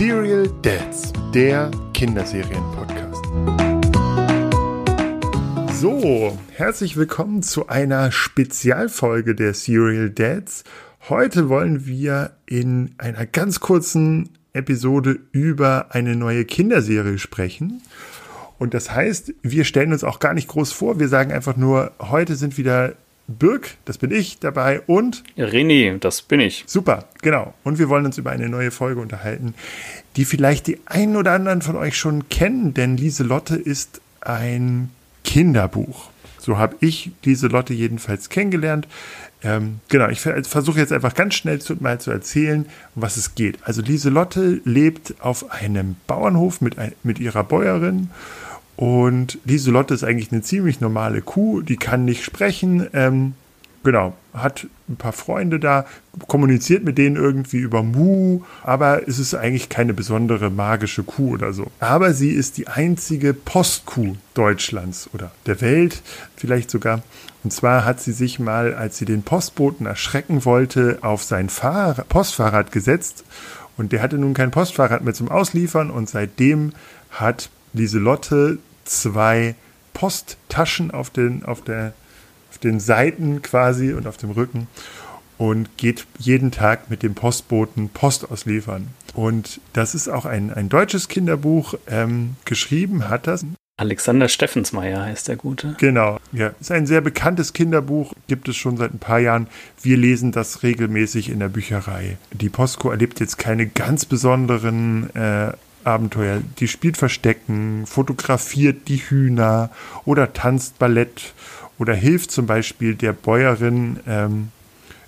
Serial Dads, der Kinderserien-Podcast. So, herzlich willkommen zu einer Spezialfolge der Serial Dads. Heute wollen wir in einer ganz kurzen Episode über eine neue Kinderserie sprechen. Und das heißt, wir stellen uns auch gar nicht groß vor. Wir sagen einfach nur, heute sind wieder Birk, das bin ich, dabei und René, das bin ich. Super, genau. Und wir wollen uns über eine neue Folge unterhalten, die vielleicht die einen oder anderen von euch schon kennen, denn Lieselotte ist ein Kinderbuch. So habe ich Lieselotte jedenfalls kennengelernt. Ähm, genau, ich versuche jetzt einfach ganz schnell zu, mal zu erzählen, um was es geht. Also Lieselotte lebt auf einem Bauernhof mit, mit ihrer Bäuerin und Lieselotte ist eigentlich eine ziemlich normale Kuh, die kann nicht sprechen. Ähm, genau, hat ein paar Freunde da, kommuniziert mit denen irgendwie über Mu, aber es ist eigentlich keine besondere magische Kuh oder so. Aber sie ist die einzige Postkuh Deutschlands oder der Welt vielleicht sogar. Und zwar hat sie sich mal, als sie den Postboten erschrecken wollte, auf sein Fahr Postfahrrad gesetzt. Und der hatte nun kein Postfahrrad mehr zum Ausliefern und seitdem hat Lieselotte zwei Posttaschen auf den, auf, der, auf den Seiten quasi und auf dem Rücken und geht jeden Tag mit dem Postboten Post ausliefern. Und das ist auch ein, ein deutsches Kinderbuch. Ähm, geschrieben hat das. Alexander Steffensmeier heißt der Gute. Genau, ja. Ist ein sehr bekanntes Kinderbuch, gibt es schon seit ein paar Jahren. Wir lesen das regelmäßig in der Bücherei. Die Postco erlebt jetzt keine ganz besonderen äh, Abenteuer. Die spielt Verstecken, fotografiert die Hühner oder tanzt Ballett oder hilft zum Beispiel der Bäuerin ähm,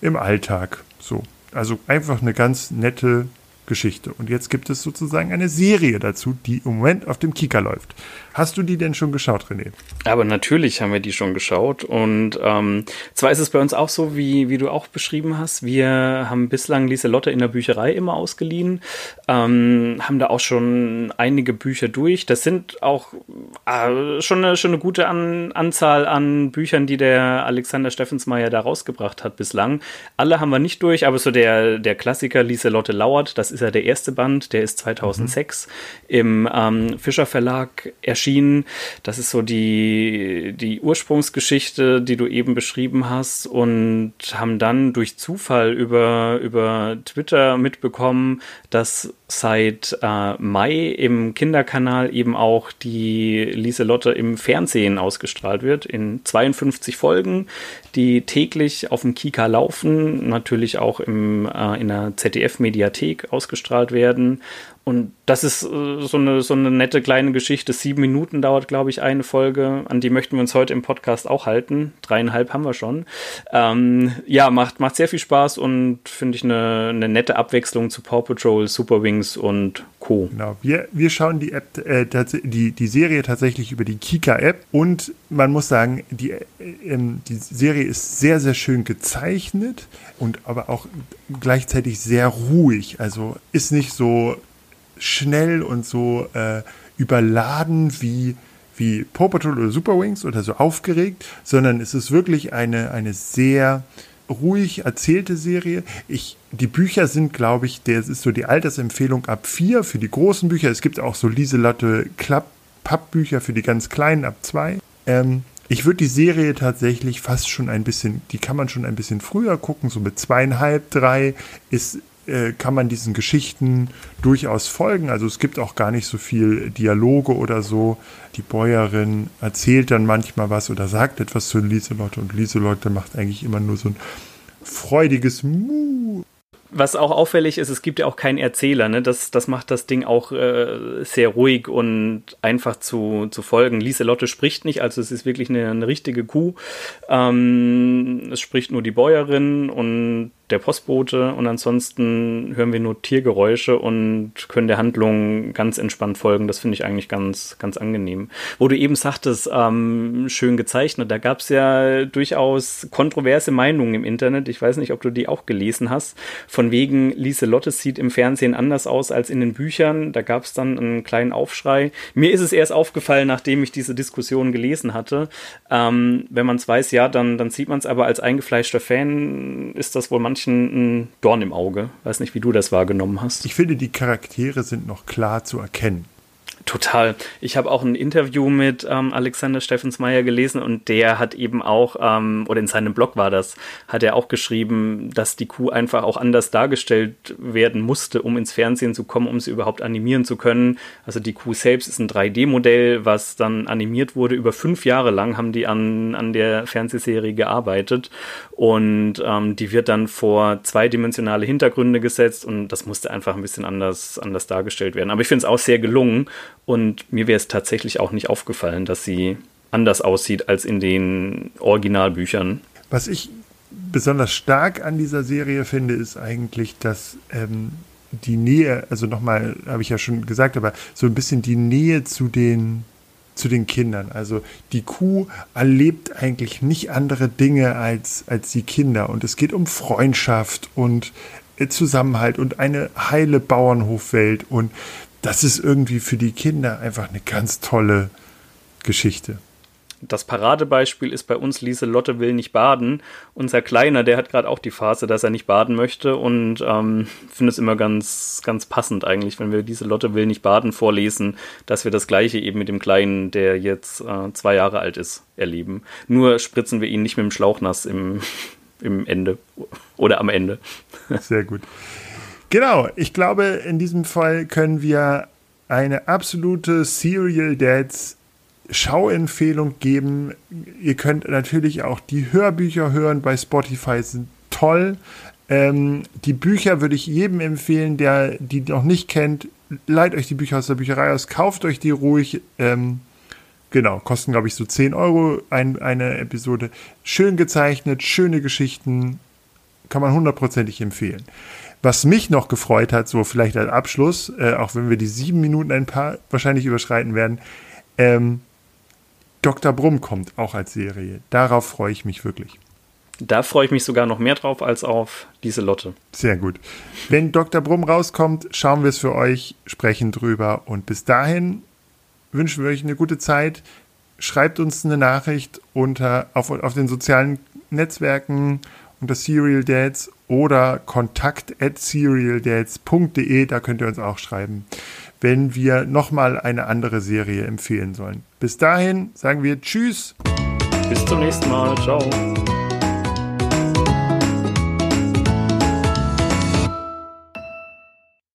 im Alltag. So. Also einfach eine ganz nette Geschichte. Und jetzt gibt es sozusagen eine Serie dazu, die im Moment auf dem Kika läuft. Hast du die denn schon geschaut, René? Aber natürlich haben wir die schon geschaut. Und ähm, zwar ist es bei uns auch so, wie, wie du auch beschrieben hast. Wir haben bislang Lieselotte in der Bücherei immer ausgeliehen, ähm, haben da auch schon einige Bücher durch. Das sind auch äh, schon, eine, schon eine gute an, Anzahl an Büchern, die der Alexander Steffensmeier da rausgebracht hat bislang. Alle haben wir nicht durch, aber so der, der Klassiker Lieselotte lauert, das ist ja der erste Band, der ist 2006 mhm. im ähm, Fischer Verlag erschienen. Das ist so die, die Ursprungsgeschichte, die du eben beschrieben hast und haben dann durch Zufall über, über Twitter mitbekommen, dass seit äh, Mai im Kinderkanal eben auch die Lieselotte im Fernsehen ausgestrahlt wird, in 52 Folgen, die täglich auf dem Kika laufen, natürlich auch im, äh, in der ZDF-Mediathek ausgestrahlt werden und das ist äh, so, eine, so eine nette kleine Geschichte. Sieben Minuten dauert, glaube ich, eine Folge. An die möchten wir uns heute im Podcast auch halten. Dreieinhalb haben wir schon. Ähm, ja, macht, macht sehr viel Spaß und finde ich eine, eine nette Abwechslung zu Paw Patrol, Super Wings und Co. Genau. Wir, wir schauen die App, äh, die, die Serie tatsächlich über die Kika-App und man muss sagen, die, äh, die Serie ist sehr, sehr schön gezeichnet und aber auch gleichzeitig sehr ruhig. Also ist nicht so schnell und so äh, überladen wie, wie Paw Patrol oder Super Wings oder so aufgeregt, sondern es ist wirklich eine, eine sehr ruhig erzählte Serie. Ich, die Bücher sind, glaube ich, das ist so die Altersempfehlung ab vier für die großen Bücher. Es gibt auch so Lieselotte Klapp Pappbücher für die ganz kleinen ab zwei. Ähm, ich würde die Serie tatsächlich fast schon ein bisschen, die kann man schon ein bisschen früher gucken, so mit zweieinhalb, drei ist äh, kann man diesen Geschichten durchaus folgen. Also es gibt auch gar nicht so viel Dialoge oder so. Die Bäuerin erzählt dann manchmal was oder sagt etwas zu Lieselotte und Lieselotte macht eigentlich immer nur so ein freudiges Mu was auch auffällig ist, es gibt ja auch keinen Erzähler. Ne? Das, das macht das Ding auch äh, sehr ruhig und einfach zu, zu folgen. Lieselotte spricht nicht, also es ist wirklich eine, eine richtige Kuh. Ähm, es spricht nur die Bäuerin und der Postbote und ansonsten hören wir nur Tiergeräusche und können der Handlung ganz entspannt folgen. Das finde ich eigentlich ganz, ganz angenehm. Wo du eben sagtest, ähm, schön gezeichnet, da gab es ja durchaus kontroverse Meinungen im Internet. Ich weiß nicht, ob du die auch gelesen hast. Von wegen, Lieselotte sieht im Fernsehen anders aus als in den Büchern. Da gab es dann einen kleinen Aufschrei. Mir ist es erst aufgefallen, nachdem ich diese Diskussion gelesen hatte. Ähm, wenn man es weiß, ja, dann, dann sieht man es, aber als eingefleischter Fan ist das wohl manchmal manchen ein Dorn im Auge. Weiß nicht, wie du das wahrgenommen hast. Ich finde, die Charaktere sind noch klar zu erkennen. Total. Ich habe auch ein Interview mit ähm, Alexander Steffensmeier gelesen und der hat eben auch, ähm, oder in seinem Blog war das, hat er auch geschrieben, dass die Kuh einfach auch anders dargestellt werden musste, um ins Fernsehen zu kommen, um sie überhaupt animieren zu können. Also die Kuh selbst ist ein 3D-Modell, was dann animiert wurde. Über fünf Jahre lang haben die an, an der Fernsehserie gearbeitet und ähm, die wird dann vor zweidimensionale Hintergründe gesetzt und das musste einfach ein bisschen anders, anders dargestellt werden. Aber ich finde es auch sehr gelungen und mir wäre es tatsächlich auch nicht aufgefallen, dass sie anders aussieht als in den Originalbüchern. Was ich besonders stark an dieser Serie finde, ist eigentlich, dass ähm, die Nähe, also nochmal, habe ich ja schon gesagt, aber so ein bisschen die Nähe zu den, zu den Kindern. Also die Kuh erlebt eigentlich nicht andere Dinge als, als die Kinder. Und es geht um Freundschaft und äh, Zusammenhalt und eine heile Bauernhofwelt. Und das ist irgendwie für die Kinder einfach eine ganz tolle Geschichte. Das Paradebeispiel ist bei uns Lieselotte will nicht baden. Unser Kleiner, der hat gerade auch die Phase, dass er nicht baden möchte und ähm, finde es immer ganz, ganz passend eigentlich, wenn wir Lieselotte will nicht baden vorlesen, dass wir das Gleiche eben mit dem Kleinen, der jetzt äh, zwei Jahre alt ist, erleben. Nur spritzen wir ihn nicht mit dem Schlauchnass im, im Ende oder am Ende. Sehr gut. Genau, ich glaube, in diesem Fall können wir eine absolute Serial Dads Schauempfehlung geben. Ihr könnt natürlich auch die Hörbücher hören bei Spotify, sind toll. Ähm, die Bücher würde ich jedem empfehlen, der die noch nicht kennt. Leiht euch die Bücher aus der Bücherei aus, kauft euch die ruhig. Ähm, genau, kosten, glaube ich, so 10 Euro ein, eine Episode. Schön gezeichnet, schöne Geschichten, kann man hundertprozentig empfehlen. Was mich noch gefreut hat, so vielleicht als Abschluss, äh, auch wenn wir die sieben Minuten ein paar wahrscheinlich überschreiten werden, ähm, Dr. Brumm kommt auch als Serie. Darauf freue ich mich wirklich. Da freue ich mich sogar noch mehr drauf als auf diese Lotte. Sehr gut. Wenn Dr. Brumm rauskommt, schauen wir es für euch, sprechen drüber und bis dahin wünschen wir euch eine gute Zeit. Schreibt uns eine Nachricht unter, auf, auf den sozialen Netzwerken unter Serial Dads oder kontakt at serialdads.de, da könnt ihr uns auch schreiben, wenn wir nochmal eine andere Serie empfehlen sollen. Bis dahin sagen wir Tschüss. Bis zum nächsten Mal. Ciao.